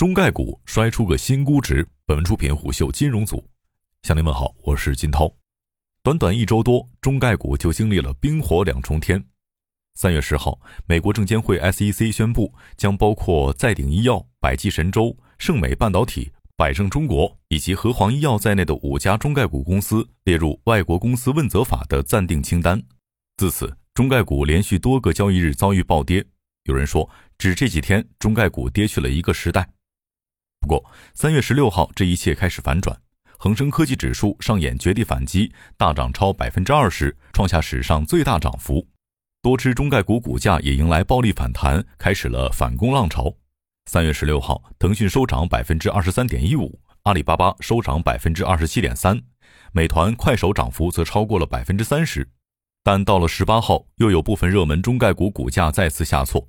中概股摔出个新估值。本文出品虎嗅金融组，向您问好，我是金涛。短短一周多，中概股就经历了冰火两重天。三月十号，美国证监会 SEC 宣布，将包括再鼎医药、百济神州、盛美半导体、百胜中国以及和黄医药在内的五家中概股公司列入外国公司问责法的暂定清单。自此，中概股连续多个交易日遭遇暴跌。有人说，只这几天，中概股跌去了一个时代。不过，三月十六号，这一切开始反转。恒生科技指数上演绝地反击，大涨超百分之二十，创下史上最大涨幅。多只中概股股价也迎来暴力反弹，开始了反攻浪潮。三月十六号，腾讯收涨百分之二十三点一五，阿里巴巴收涨百分之二十七点三，美团、快手涨幅则超过了百分之三十。但到了十八号，又有部分热门中概股股价再次下挫。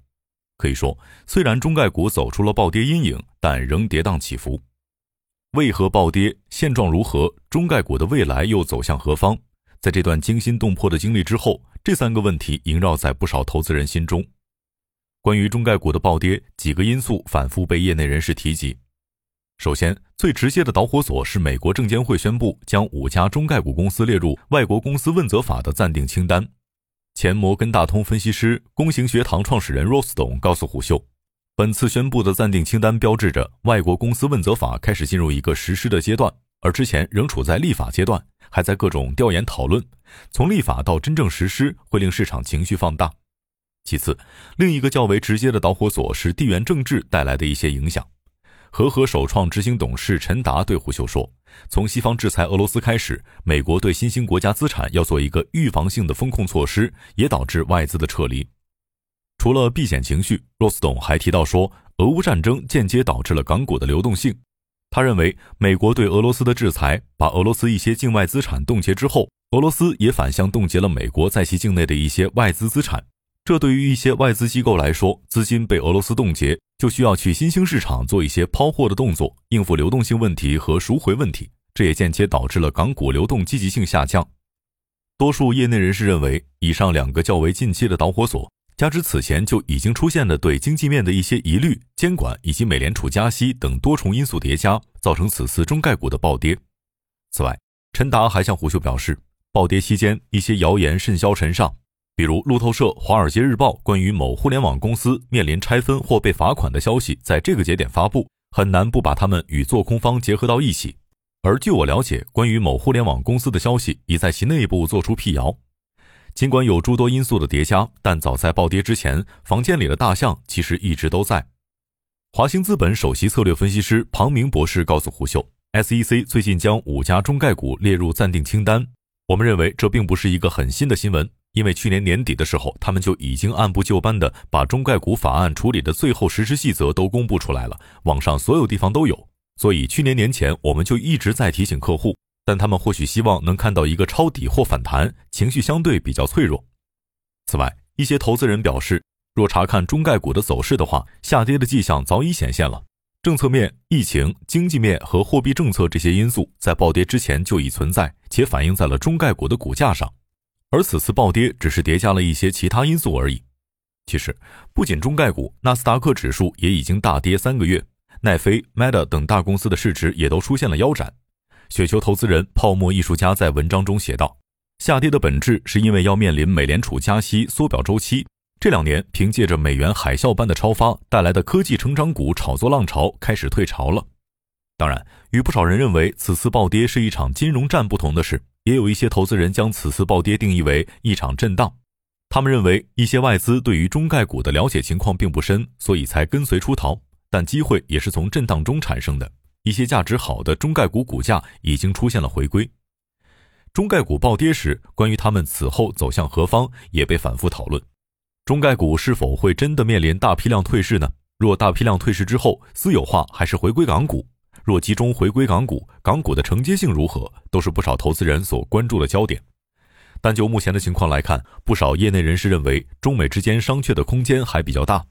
可以说，虽然中概股走出了暴跌阴影，但仍跌宕起伏。为何暴跌？现状如何？中概股的未来又走向何方？在这段惊心动魄的经历之后，这三个问题萦绕在不少投资人心中。关于中概股的暴跌，几个因素反复被业内人士提及。首先，最直接的导火索是美国证监会宣布将五家中概股公司列入外国公司问责法的暂定清单。前摩根大通分析师、工行学堂创始人 Rose 董告诉虎嗅，本次宣布的暂定清单标志着外国公司问责法开始进入一个实施的阶段，而之前仍处在立法阶段，还在各种调研讨论。从立法到真正实施，会令市场情绪放大。其次，另一个较为直接的导火索是地缘政治带来的一些影响。和合首创执行董事陈达对胡秀说：“从西方制裁俄罗斯开始，美国对新兴国家资产要做一个预防性的风控措施，也导致外资的撤离。除了避险情绪，罗斯董还提到说，俄乌战争间接导致了港股的流动性。他认为，美国对俄罗斯的制裁，把俄罗斯一些境外资产冻结之后，俄罗斯也反向冻结了美国在其境内的一些外资资产。这对于一些外资机构来说，资金被俄罗斯冻结。”就需要去新兴市场做一些抛货的动作，应付流动性问题和赎回问题，这也间接导致了港股流动积极性下降。多数业内人士认为，以上两个较为近期的导火索，加之此前就已经出现的对经济面的一些疑虑、监管以及美联储加息等多重因素叠加，造成此次中概股的暴跌。此外，陈达还向虎嗅表示，暴跌期间一些谣言甚嚣尘上。比如路透社、华尔街日报关于某互联网公司面临拆分或被罚款的消息，在这个节点发布，很难不把他们与做空方结合到一起。而据我了解，关于某互联网公司的消息已在其内部做出辟谣。尽管有诸多因素的叠加，但早在暴跌之前，房间里的大象其实一直都在。华兴资本首席策略分析师庞明博士告诉胡秀，SEC 最近将五家中概股列入暂定清单。我们认为这并不是一个很新的新闻。因为去年年底的时候，他们就已经按部就班的把中概股法案处理的最后实施细则都公布出来了，网上所有地方都有。所以去年年前我们就一直在提醒客户，但他们或许希望能看到一个抄底或反弹，情绪相对比较脆弱。此外，一些投资人表示，若查看中概股的走势的话，下跌的迹象早已显现了。政策面、疫情、经济面和货币政策这些因素在暴跌之前就已存在，且反映在了中概股的股价上。而此次暴跌只是叠加了一些其他因素而已。其实，不仅中概股，纳斯达克指数也已经大跌三个月，奈飞、Meta 等大公司的市值也都出现了腰斩。雪球投资人泡沫艺术家在文章中写道：“下跌的本质是因为要面临美联储加息缩表周期。这两年，凭借着美元海啸般的超发带来的科技成长股炒作浪潮开始退潮了。当然，与不少人认为此次暴跌是一场金融战不同的是。”也有一些投资人将此次暴跌定义为一场震荡，他们认为一些外资对于中概股的了解情况并不深，所以才跟随出逃。但机会也是从震荡中产生的，一些价值好的中概股股价已经出现了回归。中概股暴跌时，关于他们此后走向何方也被反复讨论。中概股是否会真的面临大批量退市呢？若大批量退市之后，私有化还是回归港股？若集中回归港股，港股的承接性如何，都是不少投资人所关注的焦点。但就目前的情况来看，不少业内人士认为，中美之间商榷的空间还比较大。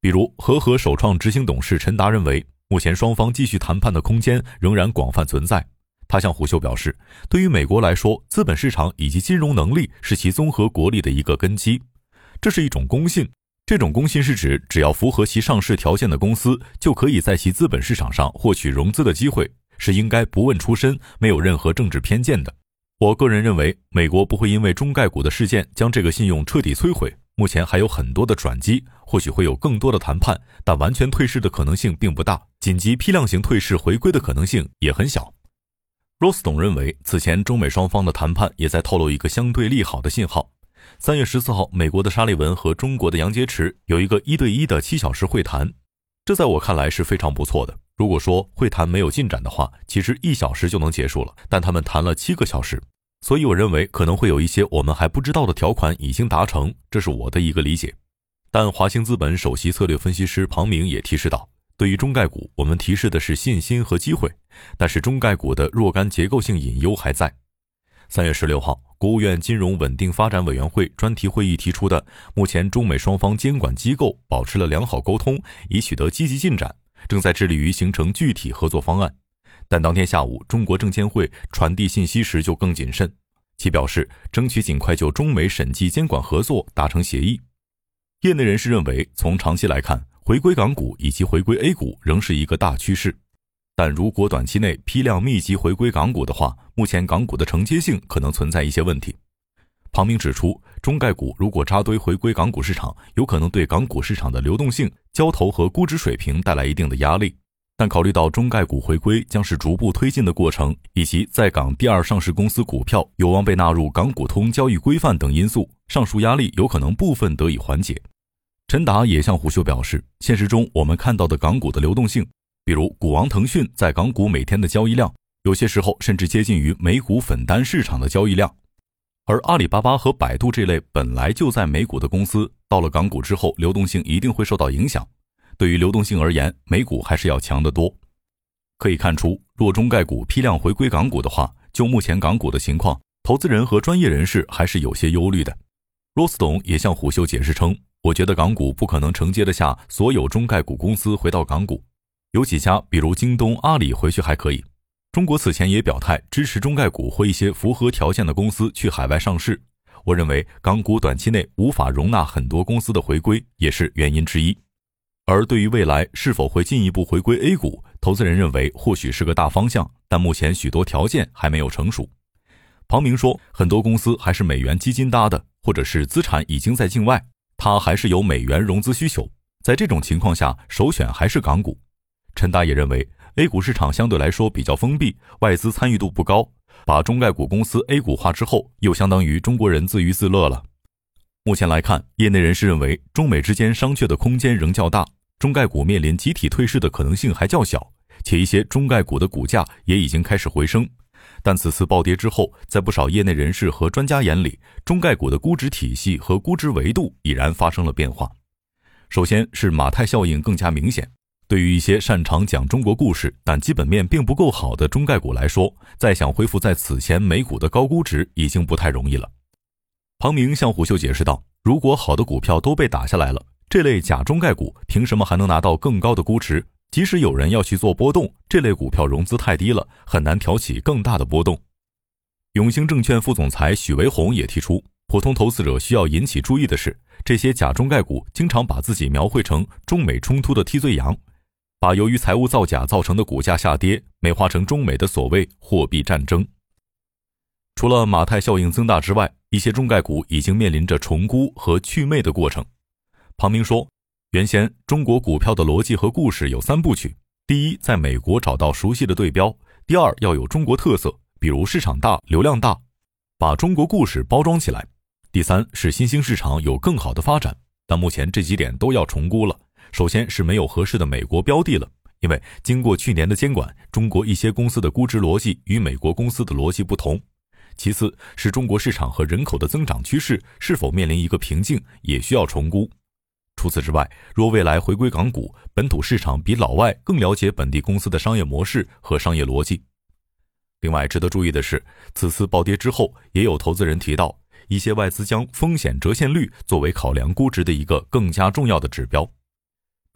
比如，和合首创执行董事陈达认为，目前双方继续谈判的空间仍然广泛存在。他向虎嗅表示，对于美国来说，资本市场以及金融能力是其综合国力的一个根基，这是一种公信。这种公信是指只要符合其上市条件的公司，就可以在其资本市场上获取融资的机会，是应该不问出身，没有任何政治偏见的。我个人认为，美国不会因为中概股的事件将这个信用彻底摧毁。目前还有很多的转机，或许会有更多的谈判，但完全退市的可能性并不大。紧急批量型退市回归的可能性也很小。罗斯董认为，此前中美双方的谈判也在透露一个相对利好的信号。三月十四号，美国的沙利文和中国的杨洁篪有一个一对一的七小时会谈，这在我看来是非常不错的。如果说会谈没有进展的话，其实一小时就能结束了，但他们谈了七个小时。所以，我认为可能会有一些我们还不知道的条款已经达成，这是我的一个理解。但华兴资本首席策略分析师庞明也提示到，对于中概股，我们提示的是信心和机会，但是中概股的若干结构性隐忧还在。三月十六号，国务院金融稳定发展委员会专题会议提出的，目前中美双方监管机构保持了良好沟通，已取得积极进展，正在致力于形成具体合作方案。但当天下午，中国证监会传递信息时就更谨慎，其表示争取尽快就中美审计监管合作达成协议。业内人士认为，从长期来看，回归港股以及回归 A 股仍是一个大趋势。但如果短期内批量密集回归港股的话，目前港股的承接性可能存在一些问题。庞明指出，中概股如果扎堆回归港股市场，有可能对港股市场的流动性、交投和估值水平带来一定的压力。但考虑到中概股回归将是逐步推进的过程，以及在港第二上市公司股票有望被纳入港股通交易规范等因素，上述压力有可能部分得以缓解。陈达也向胡秀表示，现实中我们看到的港股的流动性，比如股王腾讯在港股每天的交易量，有些时候甚至接近于美股粉单市场的交易量，而阿里巴巴和百度这类本来就在美股的公司，到了港股之后，流动性一定会受到影响。对于流动性而言，美股还是要强得多。可以看出，若中概股批量回归港股的话，就目前港股的情况，投资人和专业人士还是有些忧虑的。罗斯董也向虎嗅解释称：“我觉得港股不可能承接得下所有中概股公司回到港股，有几家，比如京东、阿里回去还可以。中国此前也表态支持中概股或一些符合条件的公司去海外上市。我认为港股短期内无法容纳很多公司的回归，也是原因之一。”而对于未来是否会进一步回归 A 股，投资人认为或许是个大方向，但目前许多条件还没有成熟。庞明说，很多公司还是美元基金搭的，或者是资产已经在境外，它还是有美元融资需求。在这种情况下，首选还是港股。陈大也认为，A 股市场相对来说比较封闭，外资参与度不高，把中概股公司 A 股化之后，又相当于中国人自娱自乐了。目前来看，业内人士认为，中美之间商榷的空间仍较大。中概股面临集体退市的可能性还较小，且一些中概股的股价也已经开始回升。但此次暴跌之后，在不少业内人士和专家眼里，中概股的估值体系和估值维度已然发生了变化。首先是马太效应更加明显，对于一些擅长讲中国故事但基本面并不够好的中概股来说，再想恢复在此前美股的高估值已经不太容易了。庞明向虎嗅解释道：“如果好的股票都被打下来了。”这类假中概股凭什么还能拿到更高的估值？即使有人要去做波动，这类股票融资太低了，很难挑起更大的波动。永兴证券副总裁许维红也提出，普通投资者需要引起注意的是，这些假中概股经常把自己描绘成中美冲突的替罪羊，把由于财务造假造成的股价下跌美化成中美的所谓货币战争。除了马太效应增大之外，一些中概股已经面临着重估和去魅的过程。庞明说：“原先中国股票的逻辑和故事有三部曲：第一，在美国找到熟悉的对标；第二，要有中国特色，比如市场大、流量大，把中国故事包装起来；第三是新兴市场有更好的发展。但目前这几点都要重估了。首先是没有合适的美国标的了，因为经过去年的监管，中国一些公司的估值逻辑与美国公司的逻辑不同。其次是中国市场和人口的增长趋势是否面临一个瓶颈，也需要重估。”除此之外，若未来回归港股，本土市场比老外更了解本地公司的商业模式和商业逻辑。另外，值得注意的是，此次暴跌之后，也有投资人提到，一些外资将风险折现率作为考量估值的一个更加重要的指标。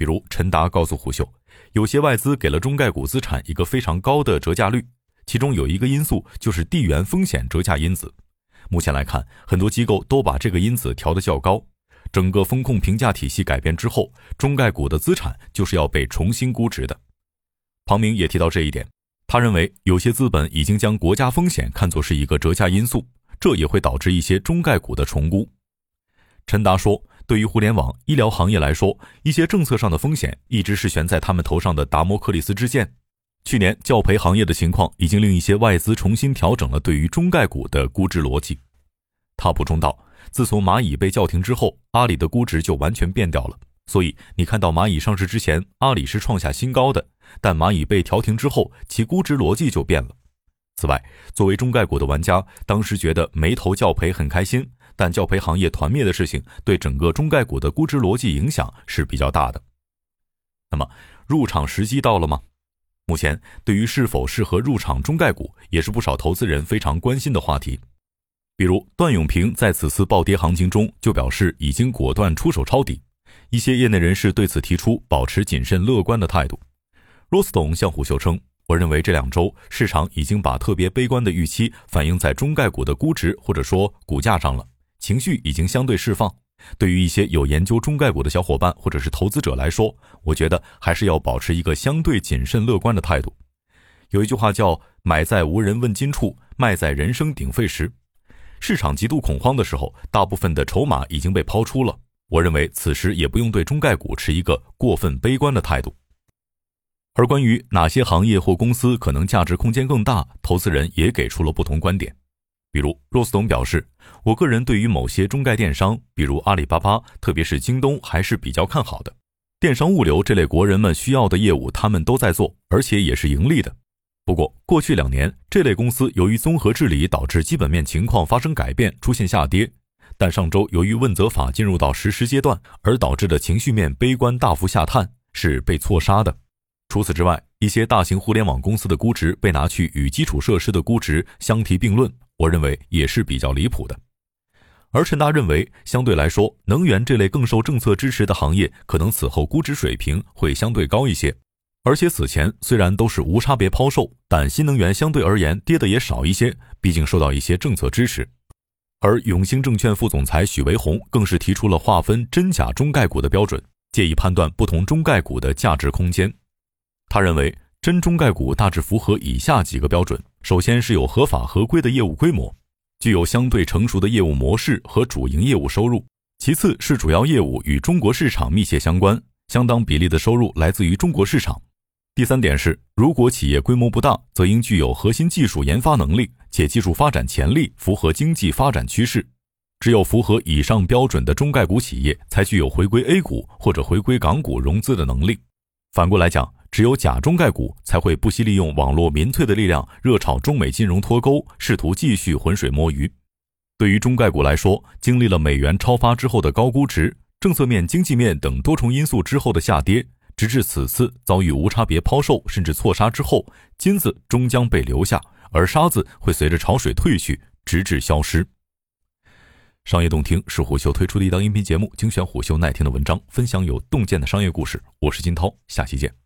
比如，陈达告诉胡秀，有些外资给了中概股资产一个非常高的折价率，其中有一个因素就是地缘风险折价因子。目前来看，很多机构都把这个因子调得较高。整个风控评价体系改变之后，中概股的资产就是要被重新估值的。庞明也提到这一点，他认为有些资本已经将国家风险看作是一个折价因素，这也会导致一些中概股的重估。陈达说，对于互联网医疗行业来说，一些政策上的风险一直是悬在他们头上的达摩克里斯之剑。去年教培行业的情况已经令一些外资重新调整了对于中概股的估值逻辑。他补充道：“自从蚂蚁被叫停之后，阿里的估值就完全变掉了。所以你看到蚂蚁上市之前，阿里是创下新高的，但蚂蚁被调停之后，其估值逻辑就变了。此外，作为中概股的玩家，当时觉得没投教培很开心，但教培行业团灭的事情对整个中概股的估值逻辑影响是比较大的。那么，入场时机到了吗？”目前，对于是否适合入场中概股，也是不少投资人非常关心的话题。比如，段永平在此次暴跌行情中就表示已经果断出手抄底。一些业内人士对此提出保持谨慎乐观的态度。罗斯董向虎嗅称：“我认为这两周市场已经把特别悲观的预期反映在中概股的估值或者说股价上了，情绪已经相对释放。”对于一些有研究中概股的小伙伴或者是投资者来说，我觉得还是要保持一个相对谨慎乐观的态度。有一句话叫“买在无人问津处，卖在人声鼎沸时”。市场极度恐慌的时候，大部分的筹码已经被抛出了。我认为此时也不用对中概股持一个过分悲观的态度。而关于哪些行业或公司可能价值空间更大，投资人也给出了不同观点。比如，罗斯董表示，我个人对于某些中概电商，比如阿里巴巴，特别是京东，还是比较看好的。电商物流这类国人们需要的业务，他们都在做，而且也是盈利的。不过，过去两年，这类公司由于综合治理导致基本面情况发生改变，出现下跌。但上周由于问责法进入到实施阶段，而导致的情绪面悲观大幅下探，是被错杀的。除此之外，一些大型互联网公司的估值被拿去与基础设施的估值相提并论。我认为也是比较离谱的，而陈达认为，相对来说，能源这类更受政策支持的行业，可能此后估值水平会相对高一些。而且此前虽然都是无差别抛售，但新能源相对而言跌的也少一些，毕竟受到一些政策支持。而永兴证券副总裁许维宏更是提出了划分真假中概股的标准，借以判断不同中概股的价值空间。他认为。真中概股大致符合以下几个标准：首先是有合法合规的业务规模，具有相对成熟的业务模式和主营业务收入；其次是主要业务与中国市场密切相关，相当比例的收入来自于中国市场；第三点是，如果企业规模不大，则应具有核心技术研发能力，且技术发展潜力符合经济发展趋势。只有符合以上标准的中概股企业，才具有回归 A 股或者回归港股融资的能力。反过来讲。只有假中概股才会不惜利用网络民粹的力量，热炒中美金融脱钩，试图继续浑水摸鱼。对于中概股来说，经历了美元超发之后的高估值、政策面、经济面等多重因素之后的下跌，直至此次遭遇无差别抛售甚至错杀之后，金子终将被留下，而沙子会随着潮水退去，直至消失。商业洞听是虎嗅推出的一档音频节目，精选虎嗅耐听的文章，分享有洞见的商业故事。我是金涛，下期见。